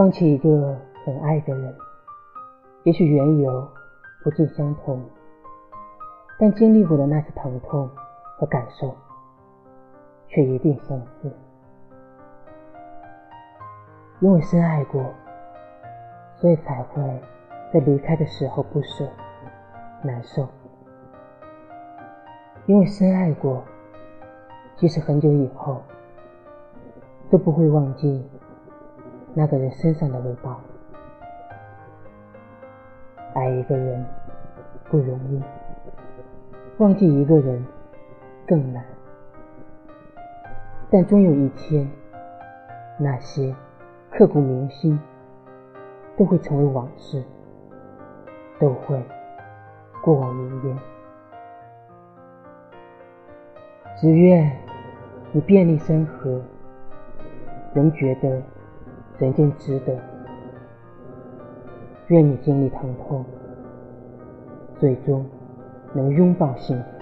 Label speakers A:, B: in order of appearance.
A: 放弃一个很爱的人，也许缘由不尽相同，但经历过的那些疼痛和感受，却一定相似。因为深爱过，所以才会在离开的时候不舍、难受。因为深爱过，即使很久以后，都不会忘记那个人身上的味道。爱一个人不容易，忘记一个人更难。但终有一天，那些……刻骨铭心，都会成为往事，都会过往云烟。只愿你遍历山河，仍觉得人间值得。愿你经历疼痛，最终能拥抱幸福。